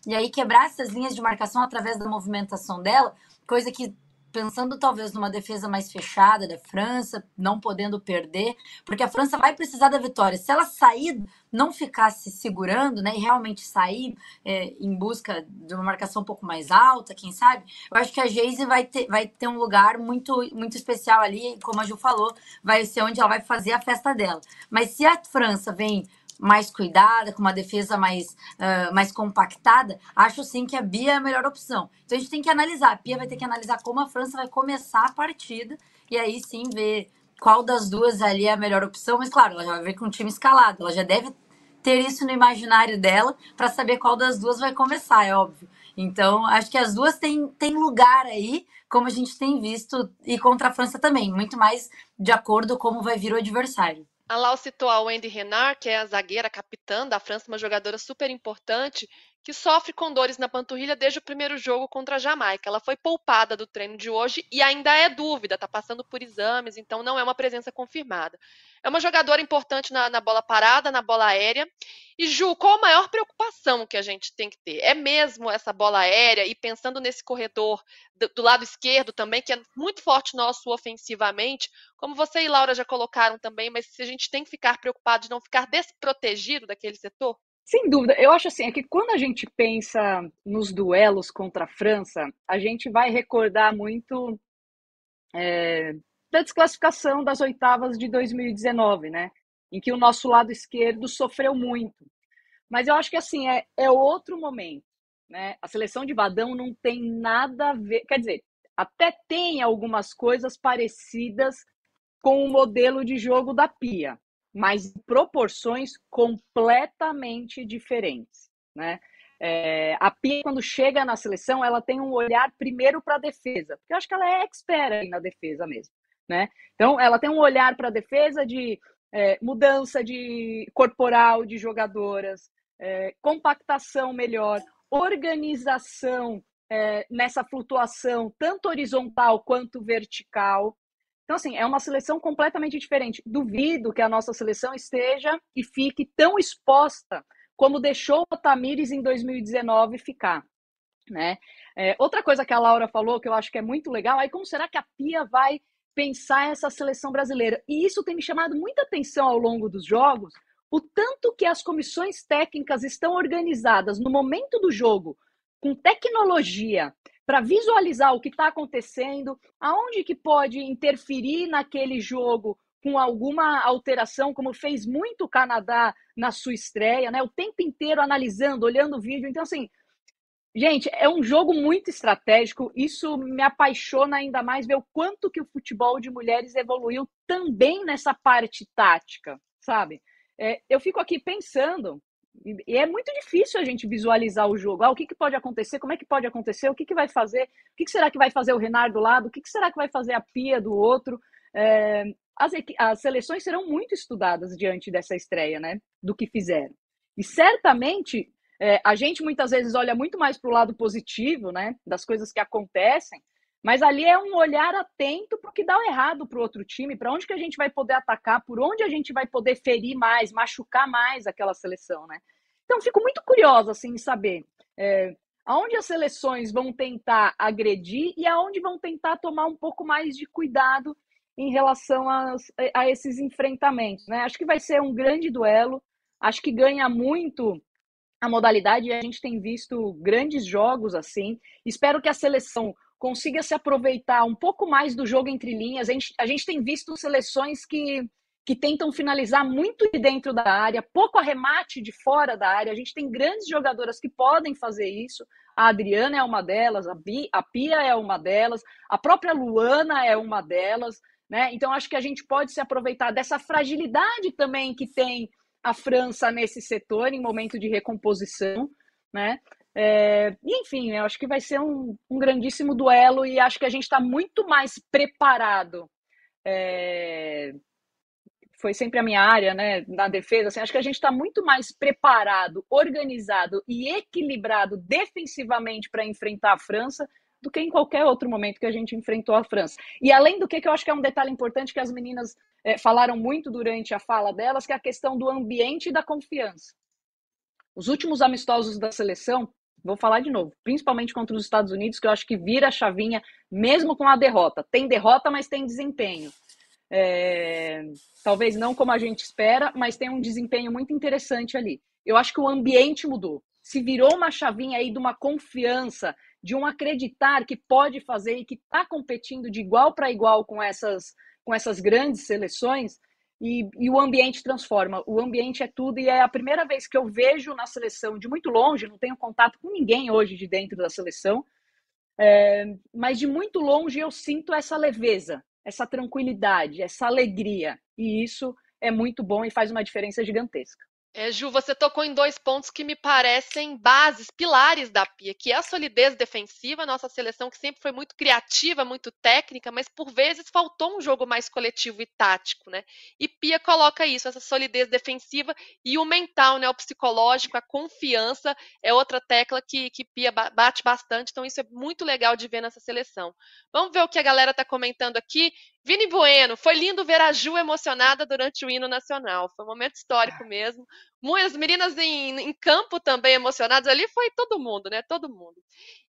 e aí quebrar essas linhas de marcação através da movimentação dela, coisa que pensando talvez numa defesa mais fechada da França, não podendo perder, porque a França vai precisar da vitória. Se ela sair, não ficar se segurando, né, e realmente sair é, em busca de uma marcação um pouco mais alta, quem sabe, eu acho que a Geise vai ter, vai ter um lugar muito, muito especial ali, como a Ju falou, vai ser onde ela vai fazer a festa dela. Mas se a França vem mais cuidada, com uma defesa mais, uh, mais compactada, acho sim que a Bia é a melhor opção. Então a gente tem que analisar. A Bia vai ter que analisar como a França vai começar a partida e aí sim ver qual das duas ali é a melhor opção. Mas claro, ela já vai ver com um time escalado, ela já deve ter isso no imaginário dela para saber qual das duas vai começar, é óbvio. Então, acho que as duas têm, têm lugar aí, como a gente tem visto, e contra a França também, muito mais de acordo com como vai vir o adversário. A Lau citou a Wendy Renard, que é a zagueira capitã da França, uma jogadora super importante, que sofre com dores na panturrilha desde o primeiro jogo contra a Jamaica. Ela foi poupada do treino de hoje e ainda é dúvida, está passando por exames, então não é uma presença confirmada. É uma jogadora importante na, na, bola parada, na bola aérea. E Ju, qual a maior preocupação que a gente tem que ter? É mesmo essa bola aérea e pensando nesse corredor do, do lado esquerdo também, que é muito forte nosso ofensivamente, como você e Laura já colocaram também, mas se a gente tem que ficar preocupado de não ficar desprotegido daquele setor? Sem dúvida, eu acho assim, é que quando a gente pensa nos duelos contra a França, a gente vai recordar muito é, da desclassificação das oitavas de 2019, né? Em que o nosso lado esquerdo sofreu muito. Mas eu acho que assim, é, é outro momento. Né? A seleção de Vadão não tem nada a ver. Quer dizer, até tem algumas coisas parecidas com o modelo de jogo da Pia mas em proporções completamente diferentes, né? É, a Pia, quando chega na seleção, ela tem um olhar primeiro para a defesa, porque eu acho que ela é expert na defesa mesmo, né? Então, ela tem um olhar para a defesa de é, mudança de corporal de jogadoras, é, compactação melhor, organização é, nessa flutuação, tanto horizontal quanto vertical, então, assim, é uma seleção completamente diferente. Duvido que a nossa seleção esteja e fique tão exposta como deixou o Tamires em 2019 ficar. Né? É, outra coisa que a Laura falou que eu acho que é muito legal, aí como será que a Pia vai pensar essa seleção brasileira? E isso tem me chamado muita atenção ao longo dos jogos, o tanto que as comissões técnicas estão organizadas no momento do jogo, com tecnologia, para visualizar o que está acontecendo, aonde que pode interferir naquele jogo com alguma alteração, como fez muito o Canadá na sua estreia, né? O tempo inteiro analisando, olhando o vídeo. Então, assim, gente, é um jogo muito estratégico. Isso me apaixona ainda mais ver o quanto que o futebol de mulheres evoluiu também nessa parte tática, sabe? É, eu fico aqui pensando e é muito difícil a gente visualizar o jogo. Ah, o que, que pode acontecer? Como é que pode acontecer? O que, que vai fazer? O que, que será que vai fazer o Renard do lado? O que, que será que vai fazer a Pia do outro? É, as, as seleções serão muito estudadas diante dessa estreia, né? Do que fizeram. E certamente é, a gente muitas vezes olha muito mais para o lado positivo, né? Das coisas que acontecem, mas ali é um olhar atento para o que dá errado para o outro time, para onde que a gente vai poder atacar, por onde a gente vai poder ferir mais, machucar mais aquela seleção, né? Então, fico muito curiosa assim, em saber é, aonde as seleções vão tentar agredir e aonde vão tentar tomar um pouco mais de cuidado em relação a, a esses enfrentamentos. Né? Acho que vai ser um grande duelo, acho que ganha muito a modalidade e a gente tem visto grandes jogos assim. Espero que a seleção consiga se aproveitar um pouco mais do jogo entre linhas. A gente, a gente tem visto seleções que, que tentam finalizar muito de dentro da área, pouco arremate de fora da área. A gente tem grandes jogadoras que podem fazer isso. A Adriana é uma delas, a, Bi, a Pia é uma delas, a própria Luana é uma delas. Né? Então, acho que a gente pode se aproveitar dessa fragilidade também que tem a França nesse setor em momento de recomposição, né? É, enfim, eu acho que vai ser um, um, grandíssimo duelo e acho que a gente está muito mais preparado. É, foi sempre a minha área, né, na defesa. Assim, acho que a gente está muito mais preparado, organizado e equilibrado defensivamente para enfrentar a França do que em qualquer outro momento que a gente enfrentou a França. E além do que, que eu acho que é um detalhe importante que as meninas é, falaram muito durante a fala delas, que é a questão do ambiente e da confiança. Os últimos amistosos da seleção Vou falar de novo, principalmente contra os Estados Unidos, que eu acho que vira a chavinha, mesmo com a derrota. Tem derrota, mas tem desempenho. É, talvez não como a gente espera, mas tem um desempenho muito interessante ali. Eu acho que o ambiente mudou. Se virou uma chavinha aí de uma confiança, de um acreditar que pode fazer e que está competindo de igual para igual com essas, com essas grandes seleções, e, e, o ambiente transforma. O ambiente é tudo, e é a primeira vez que eu vejo na seleção de muito longe, não tenho contato com ninguém hoje de dentro da seleção, é, mas de muito longe eu sinto essa leveza, essa tranquilidade, essa alegria, e isso é muito bom e faz uma diferença gigantesca. É, Ju, você tocou em dois pontos que me parecem bases, pilares da Pia, que é a solidez defensiva, nossa seleção que sempre foi muito criativa, muito técnica, mas por vezes faltou um jogo mais coletivo e tático, né? E Pia coloca isso, essa solidez defensiva e o mental, né? O psicológico, a confiança é outra tecla que, que Pia bate bastante, então isso é muito legal de ver nessa seleção. Vamos ver o que a galera está comentando aqui. Vini Bueno, foi lindo ver a Ju emocionada durante o hino nacional. Foi um momento histórico mesmo. Muitas meninas em, em, campo também emocionadas. Ali foi todo mundo, né? Todo mundo.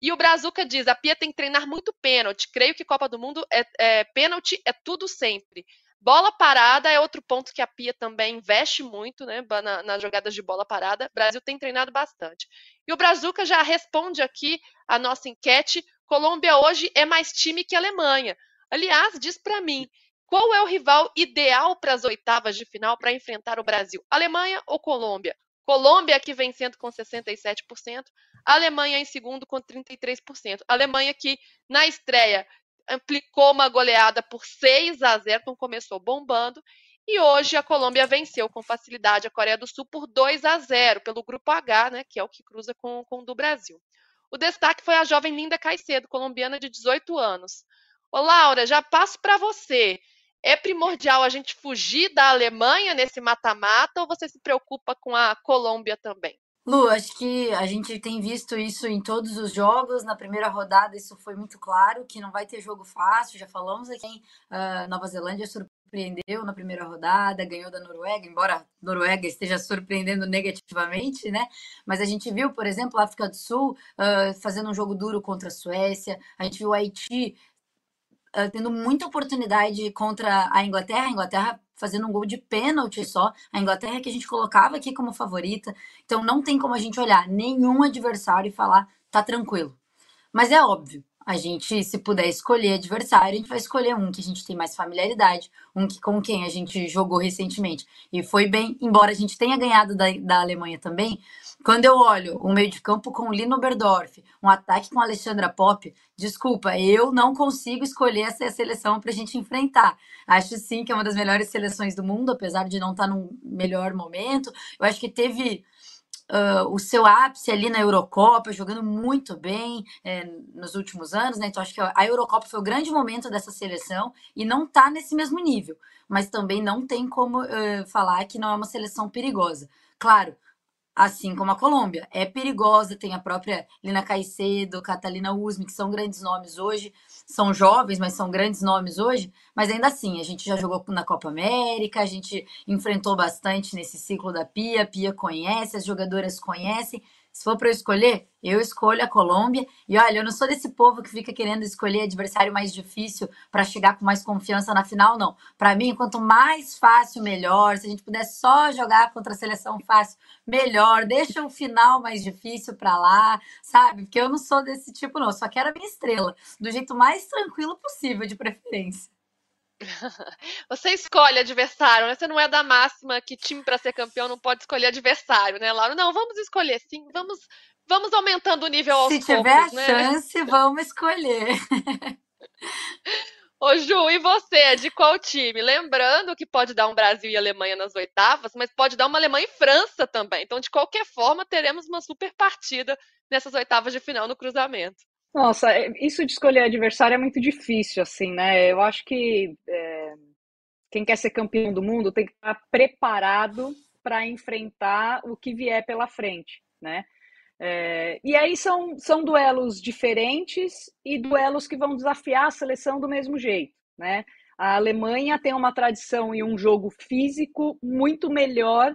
E o Brazuca diz: a Pia tem que treinar muito pênalti. Creio que Copa do Mundo é, é pênalti é tudo sempre. Bola parada é outro ponto que a Pia também investe muito, né? Na, nas jogadas de bola parada. O Brasil tem treinado bastante. E o Brazuca já responde aqui a nossa enquete. Colômbia hoje é mais time que Alemanha. Aliás, diz para mim, qual é o rival ideal para as oitavas de final para enfrentar o Brasil? Alemanha ou Colômbia? Colômbia aqui vencendo com 67%, Alemanha em segundo com 33%. Alemanha que na estreia aplicou uma goleada por 6 a 0, então começou bombando. E hoje a Colômbia venceu com facilidade a Coreia do Sul por 2 a 0 pelo grupo H, né, que é o que cruza com, com o do Brasil. O destaque foi a jovem Linda Caicedo, colombiana de 18 anos. Ô, Laura, já passo para você. É primordial a gente fugir da Alemanha nesse mata-mata ou você se preocupa com a Colômbia também? Lu, acho que a gente tem visto isso em todos os jogos. Na primeira rodada, isso foi muito claro, que não vai ter jogo fácil. Já falamos aqui em uh, Nova Zelândia surpreendeu na primeira rodada, ganhou da Noruega, embora a Noruega esteja surpreendendo negativamente, né? Mas a gente viu, por exemplo, a África do Sul uh, fazendo um jogo duro contra a Suécia, a gente viu o Haiti uh, tendo muita oportunidade contra a Inglaterra. A Inglaterra fazendo um gol de pênalti só. A Inglaterra que a gente colocava aqui como favorita. Então não tem como a gente olhar nenhum adversário e falar tá tranquilo. Mas é óbvio, a gente, se puder escolher adversário, a gente vai escolher um que a gente tem mais familiaridade, um que com quem a gente jogou recentemente. E foi bem, embora a gente tenha ganhado da, da Alemanha também, quando eu olho um meio de campo com Lino Berdorf, um ataque com Alexandra Pop, desculpa, eu não consigo escolher essa seleção para a gente enfrentar. Acho sim que é uma das melhores seleções do mundo, apesar de não estar tá num melhor momento. Eu acho que teve uh, o seu ápice ali na Eurocopa, jogando muito bem é, nos últimos anos, né? Então acho que a Eurocopa foi o grande momento dessa seleção e não está nesse mesmo nível. Mas também não tem como uh, falar que não é uma seleção perigosa. Claro, assim como a Colômbia. É perigosa, tem a própria Lina Caicedo, Catalina Usme, que são grandes nomes hoje, são jovens, mas são grandes nomes hoje, mas ainda assim, a gente já jogou na Copa América, a gente enfrentou bastante nesse ciclo da Pia, Pia conhece, as jogadoras conhecem, se for para eu escolher, eu escolho a Colômbia. E olha, eu não sou desse povo que fica querendo escolher adversário mais difícil para chegar com mais confiança na final, não. Para mim, quanto mais fácil, melhor. Se a gente puder só jogar contra a seleção fácil, melhor. Deixa o final mais difícil para lá, sabe? Porque eu não sou desse tipo, não. Eu só quero a minha estrela, do jeito mais tranquilo possível, de preferência. <laughs> Você escolhe adversário, né? Você não é da máxima que time para ser campeão não pode escolher adversário, né, Laura? Não, vamos escolher sim, vamos, vamos aumentando o nível aos Se poucos, tiver a né? chance, vamos escolher. <laughs> Ô Ju, e você, de qual time? Lembrando que pode dar um Brasil e Alemanha nas oitavas, mas pode dar uma Alemanha e França também. Então, de qualquer forma, teremos uma super partida nessas oitavas de final no cruzamento. Nossa, é, isso de escolher adversário é muito difícil, assim, né? Eu acho que é, quem quer ser campeão do mundo tem que estar preparado para enfrentar o que vier pela frente, né? É, e aí são, são duelos diferentes e duelos que vão desafiar a seleção do mesmo jeito, né? A Alemanha tem uma tradição e um jogo físico muito melhor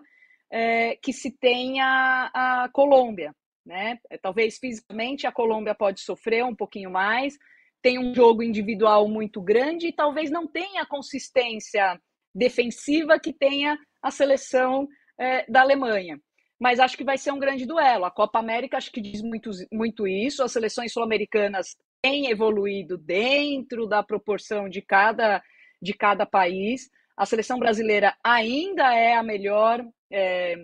é, que se tem a, a Colômbia, né? É, talvez fisicamente a Colômbia pode sofrer um pouquinho mais, tem um jogo individual muito grande e talvez não tenha a consistência defensiva que tenha a seleção é, da Alemanha. Mas acho que vai ser um grande duelo. A Copa América acho que diz muito, muito isso. As seleções sul-americanas têm evoluído dentro da proporção de cada, de cada país. A seleção brasileira ainda é a melhor é,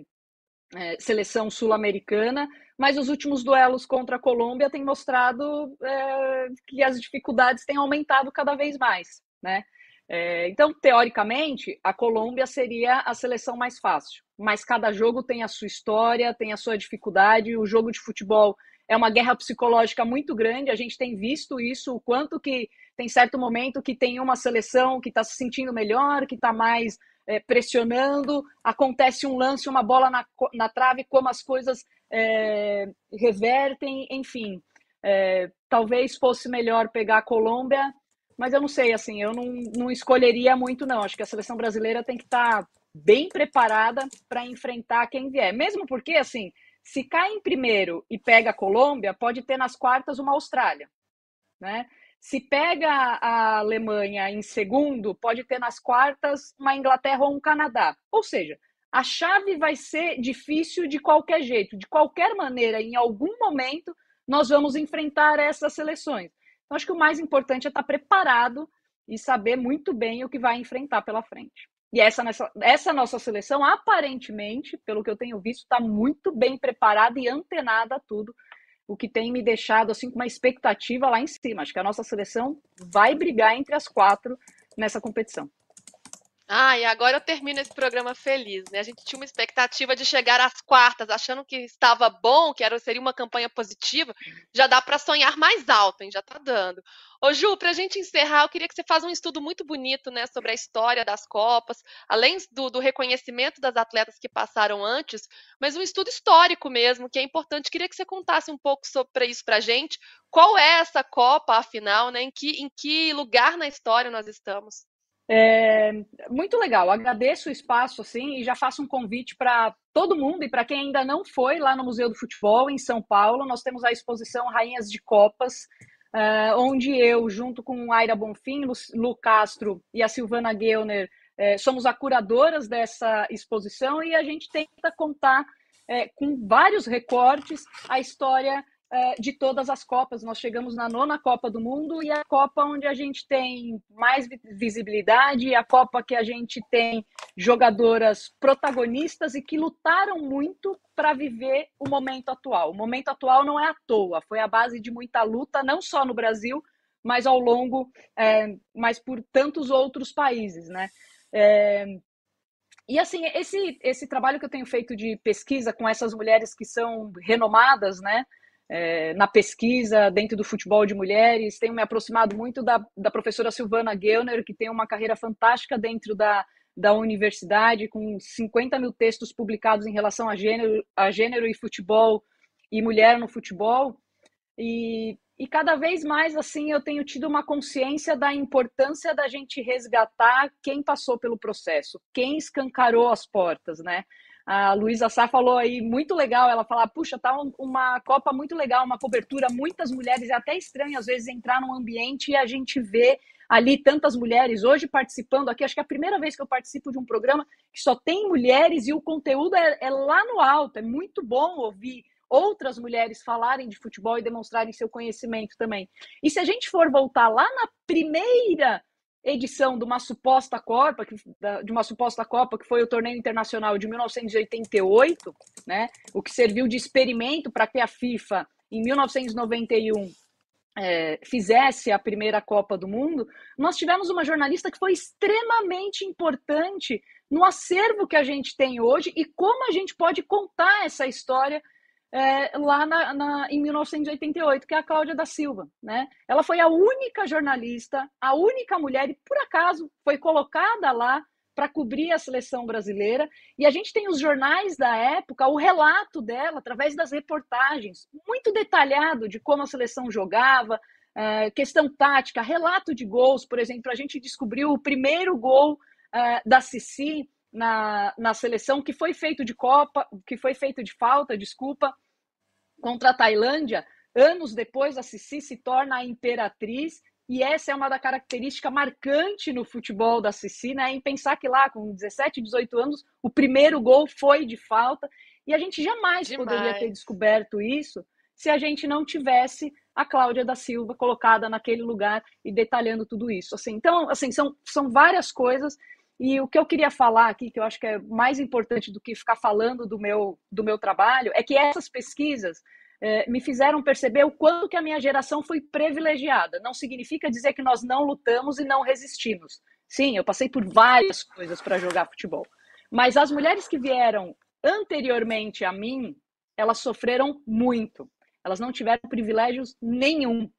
é, seleção sul-americana, mas os últimos duelos contra a Colômbia têm mostrado é, que as dificuldades têm aumentado cada vez mais, né? É, então, teoricamente, a Colômbia seria a seleção mais fácil, mas cada jogo tem a sua história, tem a sua dificuldade. O jogo de futebol é uma guerra psicológica muito grande. A gente tem visto isso, o quanto que tem certo momento que tem uma seleção que está se sentindo melhor, que está mais é, pressionando, acontece um lance, uma bola na, na trave, como as coisas é, revertem, enfim. É, talvez fosse melhor pegar a Colômbia, mas eu não sei, assim, eu não, não escolheria muito, não. Acho que a seleção brasileira tem que estar tá bem preparada para enfrentar quem vier. Mesmo porque, assim, se cai em primeiro e pega a Colômbia, pode ter nas quartas uma Austrália, né? Se pega a Alemanha em segundo, pode ter nas quartas uma Inglaterra ou um Canadá. Ou seja, a chave vai ser difícil de qualquer jeito, de qualquer maneira, em algum momento nós vamos enfrentar essas seleções. Então, acho que o mais importante é estar preparado e saber muito bem o que vai enfrentar pela frente. E essa, essa nossa seleção, aparentemente, pelo que eu tenho visto, está muito bem preparada e antenada a tudo, o que tem me deixado assim com uma expectativa lá em cima. Acho que a nossa seleção vai brigar entre as quatro nessa competição. Ah, e agora eu termino esse programa feliz, né? A gente tinha uma expectativa de chegar às quartas, achando que estava bom, que era, seria uma campanha positiva. Já dá para sonhar mais alto, hein? Já tá dando. Ô Ju, para a gente encerrar, eu queria que você faça um estudo muito bonito, né, sobre a história das Copas, além do, do reconhecimento das atletas que passaram antes, mas um estudo histórico mesmo, que é importante. Queria que você contasse um pouco sobre isso para a gente. Qual é essa Copa, afinal, né? Em que, em que lugar na história nós estamos? É, muito legal, agradeço o espaço assim e já faço um convite para todo mundo e para quem ainda não foi lá no Museu do Futebol em São Paulo, nós temos a exposição Rainhas de Copas, uh, onde eu, junto com Aira Bonfim, Lu, Lu Castro e a Silvana Geuner, uh, somos a curadoras dessa exposição e a gente tenta contar uh, com vários recortes a história de todas as Copas. Nós chegamos na nona Copa do Mundo e a Copa onde a gente tem mais visibilidade, a Copa que a gente tem jogadoras protagonistas e que lutaram muito para viver o momento atual. O momento atual não é à toa, foi a base de muita luta, não só no Brasil, mas ao longo, é, mas por tantos outros países, né? É, e assim, esse, esse trabalho que eu tenho feito de pesquisa com essas mulheres que são renomadas, né? É, na pesquisa dentro do futebol de mulheres. Tenho me aproximado muito da, da professora Silvana Gellner, que tem uma carreira fantástica dentro da, da universidade, com 50 mil textos publicados em relação a gênero, a gênero e futebol e mulher no futebol. E, e cada vez mais assim eu tenho tido uma consciência da importância da gente resgatar quem passou pelo processo, quem escancarou as portas, né? A Luísa Sá falou aí, muito legal, ela fala, puxa, tá uma Copa muito legal, uma cobertura, muitas mulheres, é até estranho às vezes entrar num ambiente e a gente vê ali tantas mulheres hoje participando aqui, acho que é a primeira vez que eu participo de um programa que só tem mulheres e o conteúdo é, é lá no alto, é muito bom ouvir outras mulheres falarem de futebol e demonstrarem seu conhecimento também. E se a gente for voltar lá na primeira edição de uma suposta Copa, de uma suposta Copa que foi o torneio internacional de 1988, né? O que serviu de experimento para que a FIFA em 1991 é, fizesse a primeira Copa do Mundo, nós tivemos uma jornalista que foi extremamente importante no acervo que a gente tem hoje e como a gente pode contar essa história é, lá na, na, em 1988, que é a Cláudia da Silva. Né? Ela foi a única jornalista, a única mulher, e por acaso foi colocada lá para cobrir a seleção brasileira. E a gente tem os jornais da época, o relato dela, através das reportagens, muito detalhado de como a seleção jogava, é, questão tática, relato de gols, por exemplo, a gente descobriu o primeiro gol é, da Cici na, na seleção, que foi feito de Copa, que foi feito de falta, desculpa, contra a Tailândia. Anos depois, a Cici se torna a imperatriz, e essa é uma da característica marcante no futebol da Cici, né? Em pensar que lá, com 17, 18 anos, o primeiro gol foi de falta, e a gente jamais Demais. poderia ter descoberto isso se a gente não tivesse a Cláudia da Silva colocada naquele lugar e detalhando tudo isso. Assim, então, assim, são, são várias coisas e o que eu queria falar aqui, que eu acho que é mais importante do que ficar falando do meu, do meu trabalho, é que essas pesquisas é, me fizeram perceber o quanto que a minha geração foi privilegiada. Não significa dizer que nós não lutamos e não resistimos. Sim, eu passei por várias coisas para jogar futebol. Mas as mulheres que vieram anteriormente a mim, elas sofreram muito. Elas não tiveram privilégios nenhum.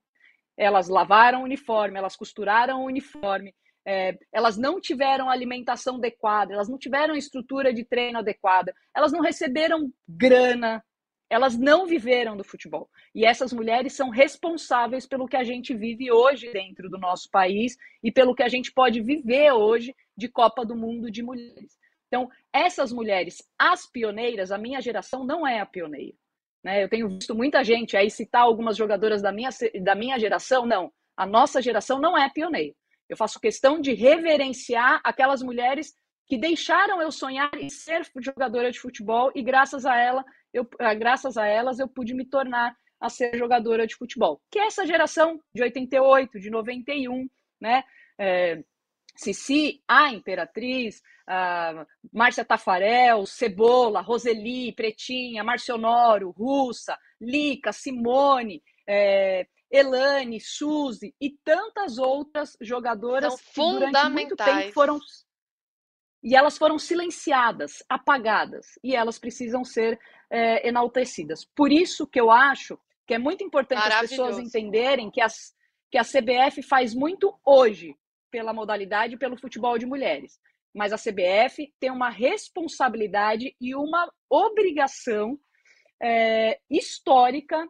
Elas lavaram o uniforme, elas costuraram o uniforme, é, elas não tiveram alimentação adequada, elas não tiveram estrutura de treino adequada, elas não receberam grana, elas não viveram do futebol. E essas mulheres são responsáveis pelo que a gente vive hoje dentro do nosso país e pelo que a gente pode viver hoje de Copa do Mundo de mulheres. Então, essas mulheres, as pioneiras, a minha geração não é a pioneira. Né? Eu tenho visto muita gente aí citar algumas jogadoras da minha, da minha geração. Não, a nossa geração não é pioneira. Eu faço questão de reverenciar aquelas mulheres que deixaram eu sonhar em ser jogadora de futebol e graças a ela, eu, ah, graças a elas eu pude me tornar a ser jogadora de futebol. Que é essa geração de 88, de 91, né? É, Cici, a Imperatriz, a Márcia Tafarel, Cebola, Roseli, Pretinha, Marcionoro, Russa, Lica, Simone, é, Elane, Suzy e tantas outras jogadoras São que durante muito tempo foram e elas foram silenciadas, apagadas, e elas precisam ser é, enaltecidas. Por isso que eu acho que é muito importante as pessoas entenderem que, as, que a CBF faz muito hoje pela modalidade e pelo futebol de mulheres. Mas a CBF tem uma responsabilidade e uma obrigação é, histórica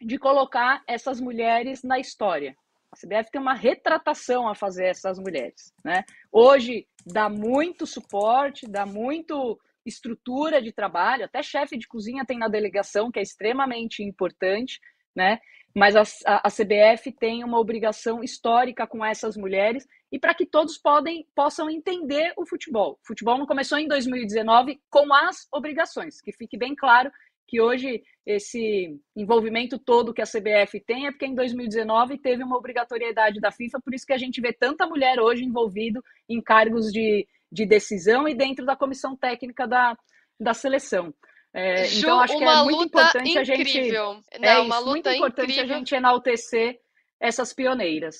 de colocar essas mulheres na história. A CBF tem uma retratação a fazer essas mulheres. Né? Hoje dá muito suporte, dá muito estrutura de trabalho, até chefe de cozinha tem na delegação, que é extremamente importante, né? Mas a, a, a CBF tem uma obrigação histórica com essas mulheres e para que todos podem, possam entender o futebol. O futebol não começou em 2019 com as obrigações, que fique bem claro que hoje esse envolvimento todo que a CBF tem é porque em 2019 teve uma obrigatoriedade da FIFA, por isso que a gente vê tanta mulher hoje envolvido em cargos de, de decisão e dentro da comissão técnica da, da seleção. É, Ju, então acho que é muito importante incrível. a gente Não, é uma isso, muito importante incrível. a gente enaltecer essas pioneiras.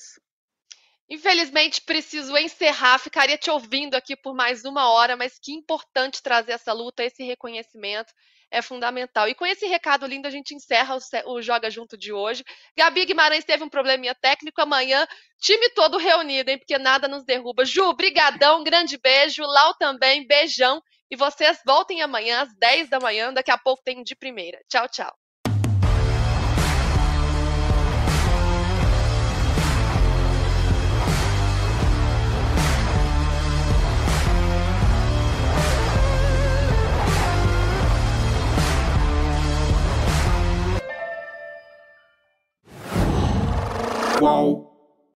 Infelizmente, preciso encerrar. Ficaria te ouvindo aqui por mais uma hora, mas que importante trazer essa luta, esse reconhecimento é fundamental. E com esse recado lindo, a gente encerra o, o Joga Junto de hoje. Gabi Guimarães teve um probleminha técnico. Amanhã, time todo reunido, hein? Porque nada nos derruba. Ju, brigadão, grande beijo. Lau também, beijão. E vocês voltem amanhã às 10 da manhã. Daqui a pouco tem de primeira. Tchau, tchau. Qual?